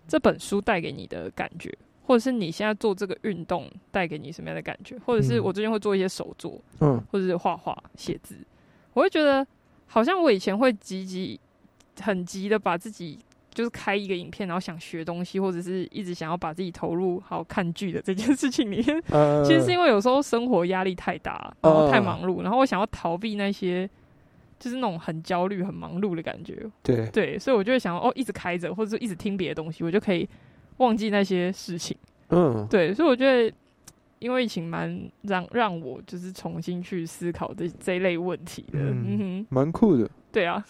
这本书带给你的感觉，或者是你现在做这个运动带给你什么样的感觉，或者是嗯。我最近会做一些手作，嗯。或者是画画、写字，我会觉得好像我以前会急急很急的把自己就是开一个影片，然后想学东西，或者是一直想要把自己投入好看剧的这件事情里面。<laughs> 呃，其实是因为有时候生活压力太大，然后太呃忙碌，然后我想要逃避那些就是那种很焦虑、很忙碌的感觉。对，对，所以我就会想哦，一直开着，或者是一直听别的东西，我就可以忘记那些事情。嗯，对，所以我觉得，因为疫情蛮让让我就是重新去思考这这一类问题的。嗯嗯哼，蛮酷的。对啊。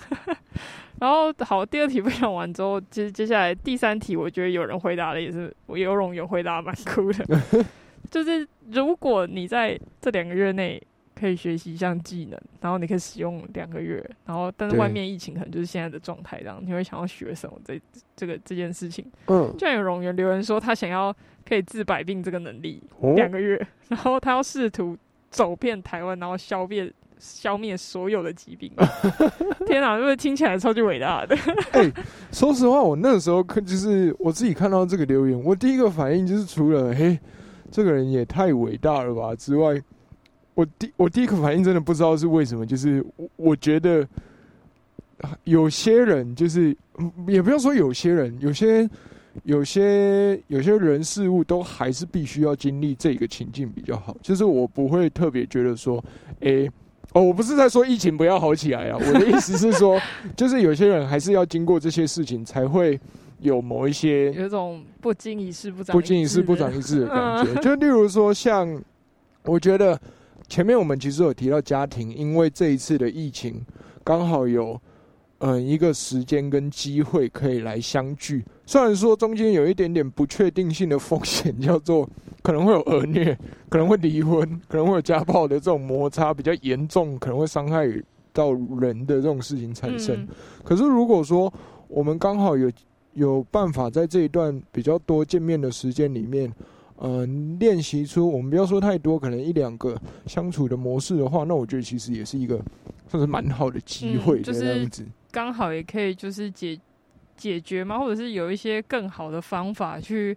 <laughs> 然后好，第二题分享完之后，其实接下来第三题，我觉得有人回答的也是，我游泳有回答蛮酷的，<laughs> 就是如果你在这两个月内可以学习一项技能，然后你可以使用两个月，然后但是外面疫情可能就是现在的状态这样，你会想要学什么？这这个这件事情，嗯，就像有容员留言说，他想要可以治百病这个能力哦两个月，然后他要试图走遍台湾，然后消灭消灭所有的疾病。<laughs> 天哪，这个听起来超级伟大的。哎、说实话，我那时候看就是我自己看到这个留言，我第一个反应就是除了嘿，这个人也太伟大了吧之外，我第我第一个反应真的不知道是为什么，就是我我觉得啊有些人就是嗯也不要说有些人，有些有些有些人事物都还是必须要经历这个情境比较好，就是我不会特别觉得说，诶。哦，我不是在说疫情不要好起来啊，我的意思是说，就是有些人还是要经过这些事情，才会有某一些有一种不经一事不长不经一事不长一智的感觉。就例如说，像我觉得前面我们其实有提到家庭，因为这一次的疫情，刚好有嗯一个时间跟机会可以来相聚。虽然说中间有一点点不确定性的风险，叫做可能会有儿虐，可能会离婚，可能会有家暴的这种摩擦比较严重，可能会伤害到人的这种事情产生。嗯可是如果说我们刚好有有办法在这一段比较多见面的时间里面，嗯、练习出我们不要说太多，可能一两个相处的模式的话，那我觉得其实也是一个算是蛮好的机会嗯就是这样子。刚好也可以就是解解决嘛，或者是有一些更好的方法去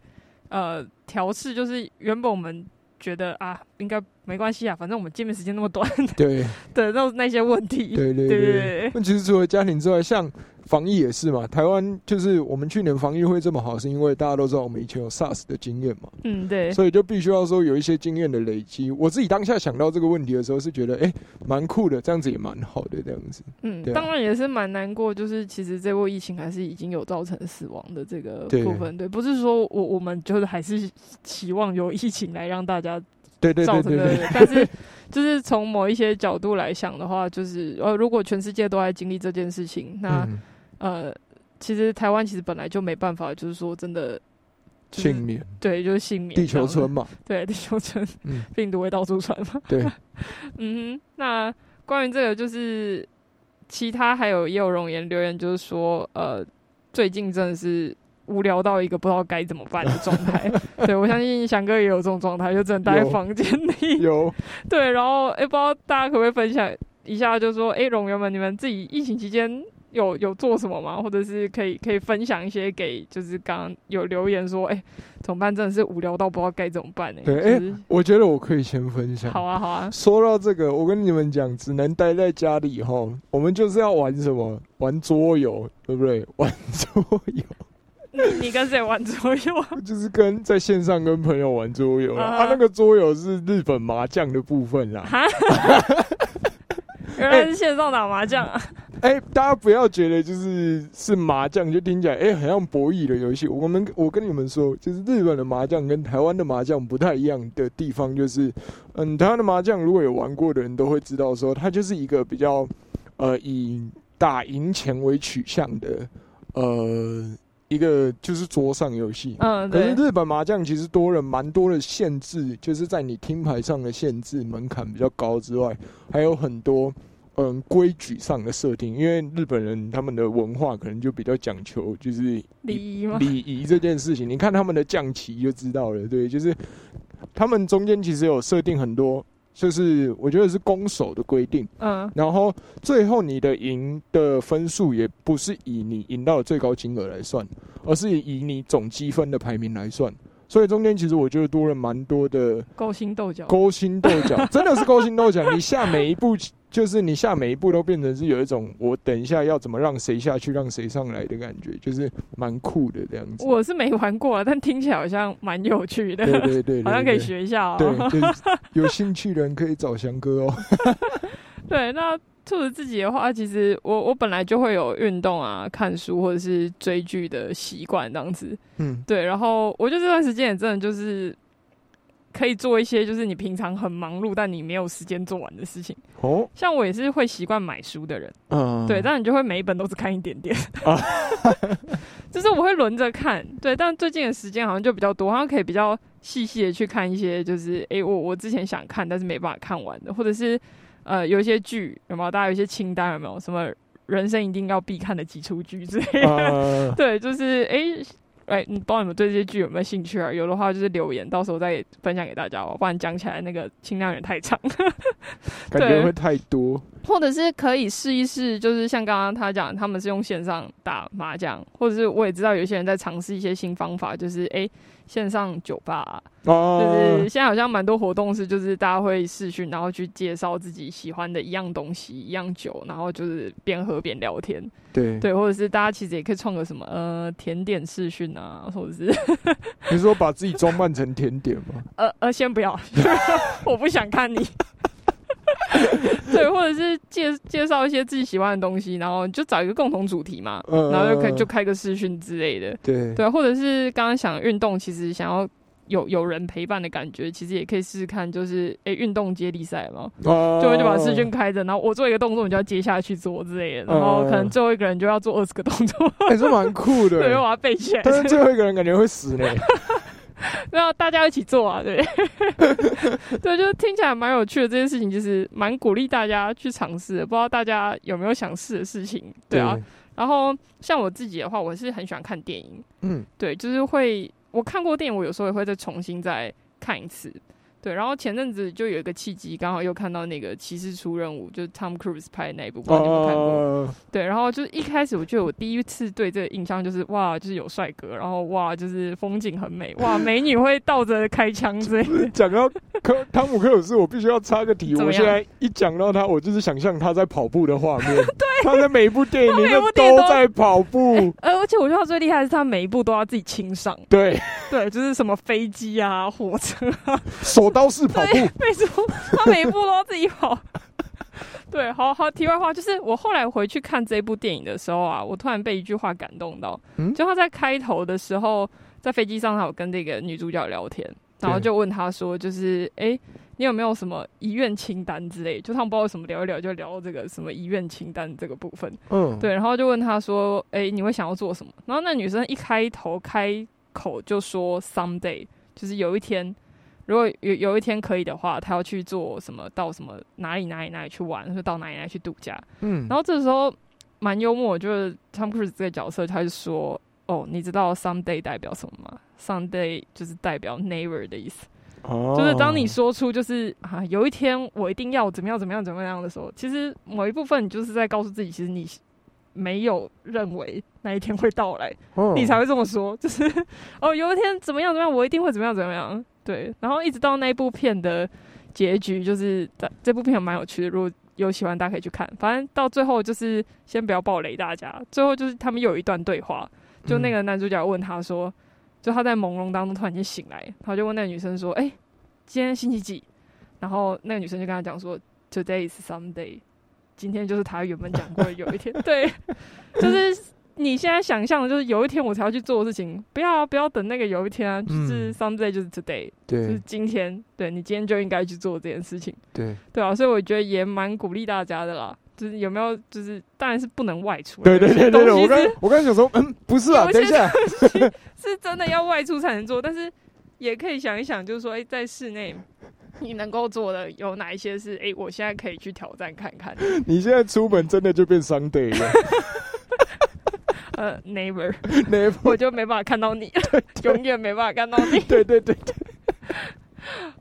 呃调试，就是原本我们觉得啊应该没关系啊，反正我们见面时间那么短对 <laughs> 对那那些问题。对对对对对对。那其实除了家庭之外，像防疫也是嘛。台湾就是我们去年防疫会这么好，是因为大家都知道我们以前有 SARS 的经验嘛。嗯，对，所以就必须要说有一些经验的累积。我自己当下想到这个问题的时候，是觉得哎，蛮、酷的，这样子也蛮好的，这样子。嗯，对啊当然也是蛮难过，就是其实这波疫情还是已经有造成死亡的这个部分，对，不是说我我们就是还是期望有疫情来让大家对对造成的，对但是就是从某一些角度来想的话，就是呃，如果全世界都在经历这件事情，那、嗯呃，其实台湾其实本来就没办法，就是说真的。就是幸免，对，就是幸免。地球村，嘛，对，地球村，<laughs> 嗯病毒会到处传嘛。对，<laughs> 嗯哼，那关于这个，就是其他还有也有容颜留言，就是说，呃，最近真的是无聊到一个不知道该怎么办的状态。<laughs> 对我相信翔哥也有这种状态，就只能待在房间里。有对，然后哎、不知道大家可不可以分享一下，就是说，哎、容员们，你们自己疫情期间有有做什么吗？或者是可以可以分享一些给，就是刚刚有留言说，哎、怎么办？真的是无聊到不知道该怎么办呢、对，哎、就是我觉得我可以先分享。好啊，好啊，说到这个，我跟你们讲，只能待在家里哈。我们就是要玩什么？玩桌游，对不对？<laughs> 玩桌游你你跟谁玩桌游？<laughs> 就是跟在线上跟朋友玩桌游啦。啊哈啊，那个桌游是日本麻将的部分啦。哈，<laughs> 原来是线上打麻将啊！哎、大家不要觉得就是是麻将就听起来哎、很像博弈的游戏。我们我跟你们说，就是日本的麻将跟台湾的麻将不太一样的地方，就是嗯，台湾的麻将如果有玩过的人都会知道说，它就是一个比较呃以打赢钱为取向的呃一个就是桌上游戏。嗯，可是，日本麻将其实多了蛮多的限制，就是在你听牌上的限制门槛比较高之外，还有很多嗯规矩上的设定。因为日本人他们的文化可能就比较讲求就是礼仪吗？礼仪这件事情，你看他们的降旗就知道了。对，就是他们中间其实有设定很多，就是我觉得是攻守的规定。嗯然后最后你的赢的分数也不是以你赢到的最高金额来算，而是以你总积分的排名来算。所以中间其实我觉得多了蛮多的勾心斗角。勾心斗角，真的是勾心斗角。你下每一步，就是你下每一步都变成是有一种我等一下要怎么让谁下去，让谁上来的感觉，就是蛮酷的这样子。我是没玩过啊，但听起来好像蛮有趣的，对对对，好像可以对。学一下哦。对，就是有兴趣的人可以找翔哥哦。<laughs> 对，那兔子自己的话，其实我我本来就会有运动啊、看书或者是追剧的习惯，这样子。嗯，对，然后我觉得这段时间也真的就是可以做一些，就是你平常很忙碌但你没有时间做完的事情。哦，像我也是会习惯买书的人，嗯，对，但你就会每一本都只看一点点啊 <laughs> 就是我会轮着看，对，但最近的时间好像就比较多，好像可以比较细细的去看一些，就是诶，我我之前想看但是没办法看完的，或者是呃有一些剧有没有？大家有一些清单有没有？什么人生一定要必看的几出剧之类的？啊，<laughs> 对，就是诶。哎，你不知道你们对这些剧有没有兴趣啊？有的话就是留言，到时候再分享给大家哦。不然讲起来那个清量有点太长。<laughs> 感觉会太多。或者是可以试一试，就是像刚刚他讲，他们是用线上打麻将，或者是我也知道有些人在尝试一些新方法，就是诶线上酒吧、啊，哦，就是现在好像蛮多活动是，就是大家会视讯，然后去介绍自己喜欢的一样东西、一样酒，然后就是边喝边聊天，对对，或者是大家其实也可以创个什么呃甜点视讯啊，或者是 <laughs> 你说把自己装扮成甜点吗？<laughs> 呃呃先不要，<laughs> 我不想看你。<laughs> 对，或者是介介绍一些自己喜欢的东西，然后就找一个共同主题嘛，嗯然后就可以就开个视讯之类的。对对，或者是刚刚想运动，其实想要有有人陪伴的感觉，其实也可以试试看，就是诶运动接力赛嘛，哦就就把视讯开着，然后我做一个动作，你就要接下去做之类的，然后可能最后一个人就要做二十个动作，还是蛮酷的。<laughs> 对，我把它背起来。但是最后一个人感觉会死呢。<laughs> <laughs> 然后大家一起做啊，对，<laughs> 对，就是听起来蛮有趣的。这件事情就是蛮鼓励大家去尝试的，不知道大家有没有想试的事情，对啊。然后像我自己的话，我是很喜欢看电影，嗯，对，就是会我看过电影，我有时候也会再重新再看一次。对，然后前阵子就有一个契机，刚好又看到那个《骑士出任务》，就是 Tom Cruise 拍的那一部，不知道你看过？哦对，然后就是一开始我觉得我第一次对这个印象就是哇，就是有帅哥，然后哇，就是风景很美，哇，美女会倒着开枪之类的。<laughs> 讲到科汤姆克鲁斯，我必须要插个题。我现在一讲到他，我就是想象他在跑步的画面。<laughs> 对，他在每一部电影里面都都在跑步。呃，而且我觉得他最厉害的是他每一部都要自己亲上，对，对，就是什么飞机啊、火车啊，手刀式跑步。没错，他每一步都要自己跑。<laughs> 对，好好。题外话就是，我后来回去看这部电影的时候啊，我突然被一句话感动到。嗯就他在开头的时候，在飞机上，他有跟这个女主角聊天，然后就问他说，就是哎、诶你有没有什么遗愿清单之类？就他们不知道为什么聊一聊，就聊到这个什么遗愿清单这个部分。嗯，对，然后就问他说，哎、你会想要做什么？然后那女生一开头开口就说 someday，就是有一天。如果有有一天可以的话，他要去做什么？到什么哪里哪里哪里去玩，或者到哪里哪里去度假？嗯，然后这时候蛮幽默，就是 Tom Cruise 这个角色，他就说：“哦，你知道 someday 代表什么吗？someday 就是代表 never 的意思，哦就是当你说出就是啊，有一天我一定要怎么样怎么样怎么样的时候，其实某一部分你就是在告诉自己，其实你没有认为那一天会到来，哦你才会这么说，就是 <laughs> 哦，有一天怎么样怎么样，我一定会怎么样怎么样。对，然后一直到那部片的结局，就是这这部片蛮有趣的，如果有喜欢，大家可以去看。反正到最后就是先不要暴雷大家，最后就是他们有一段对话，就那个男主角问他说，就他在朦胧当中突然间醒来，他就问那个女生说：“哎、今天星期几？”然后那个女生就跟他讲说：“Today is someday。”今天就是他原本讲过的有一天，<laughs> 对，就是你现在想象的，就是有一天我才要去做的事情，不要啊，不要等那个有一天啊，就是嗯 someday 就是 today，对、就是今天，对你今天就应该去做这件事情，对。对啊，所以我觉得也蛮鼓励大家的啦。就是有没有，就是当然是不能外出，对对对对对，我刚我刚想说，嗯，不是啊，<laughs> 等一下，<laughs> 是真的要外出才能做，但是也可以想一想，就是说，哎、在室内 <laughs> 你能够做的有哪一些是，哎、我现在可以去挑战看看。<laughs> 你现在出门真的就变 Sunday 了 <laughs> 呃，neighbor，，never，我就没办法看到你，永远没办法看到你。对对对对，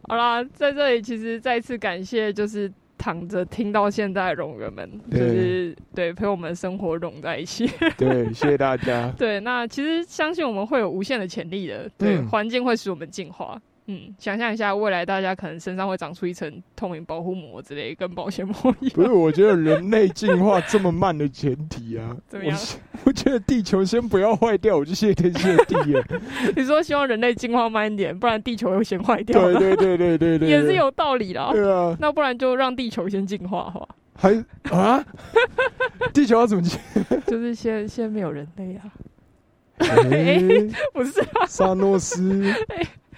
好啦，在这里其实再次感谢，就是躺着听到现在的冗员们，就是对陪我们生活融在一起。对，谢谢大家。对，那其实相信我们会有无限的潜力的，对，嗯环境会使我们进化。嗯，想象一下，未来大家可能身上会长出一层透明保护膜之类，跟保鲜膜一样不是，我觉得人类进化这么慢的前提啊，<laughs> 怎么样我 <laughs> 我觉得地球先不要坏掉，我就谢天谢地了。<laughs> 你说希望人类进化慢一点，不然地球会先坏掉对的，对对对对对，也是有道理啦。对啊，那不然就让地球先进化，好吧？还啊？地球要怎么进？就是现现在没有人类啊，哎不是啊？萨诺斯，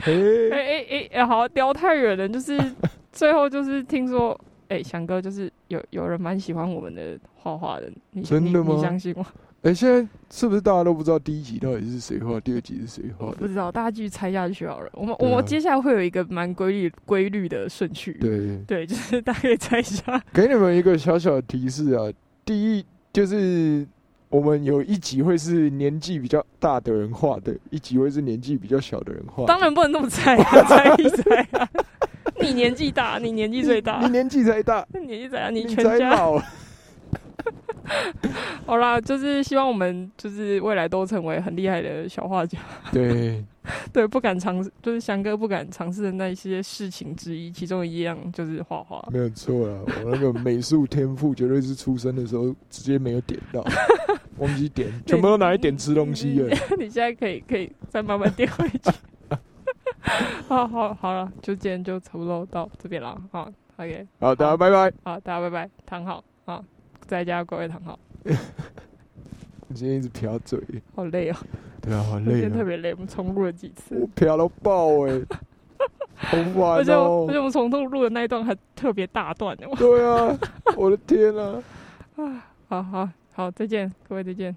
哎嘿，哎哎，好聊太远了，就是 <laughs> 最后就是听说，哎，翔哥就是有有人蛮喜欢我们的画画的，你真的吗你你相信吗？哎，现在是不是大家都不知道第一集到底是谁画，第二集是谁画的？不知道，大家继续猜下去好了。我们啊我们接下来会有一个蛮规律规律的顺序，对，对，就是大家可以猜一下。给你们一个小小的提示啊，第一就是我们有一集会是年纪比较大的人画的，一集会是年纪比较小的人画的。当然不能那么猜啊，猜一猜啊！<laughs> 你年纪大，你年纪最大你，年纪才大，你年纪怎样？你你全家老。<laughs> 好啦，就是希望我们就是未来都成为很厉害的小画家。对，<laughs> 对，不敢尝试，就是翔哥不敢尝试的那一些事情之一，其中一样就是画画。没有错啦，我那个美术天赋绝对是出生的时候直接没有点到，忘记点，全部都拿来点吃东西了。<laughs> 你现在可以可以再慢慢点回去。<laughs> 好好好了，就今天就差不多到这边了。好，OK，好，大家拜拜。好，大家拜拜，躺好啊，在家各位躺好。<laughs> 你今天一直撇嘴，好累哦，对啊，好今累今，天特别累，我们重录了几次我，撇到爆哎，好而烦且我而且哦。我们从头录的那一段还特别大段哦。对啊，我的天啊！好好好，再见，各位再见。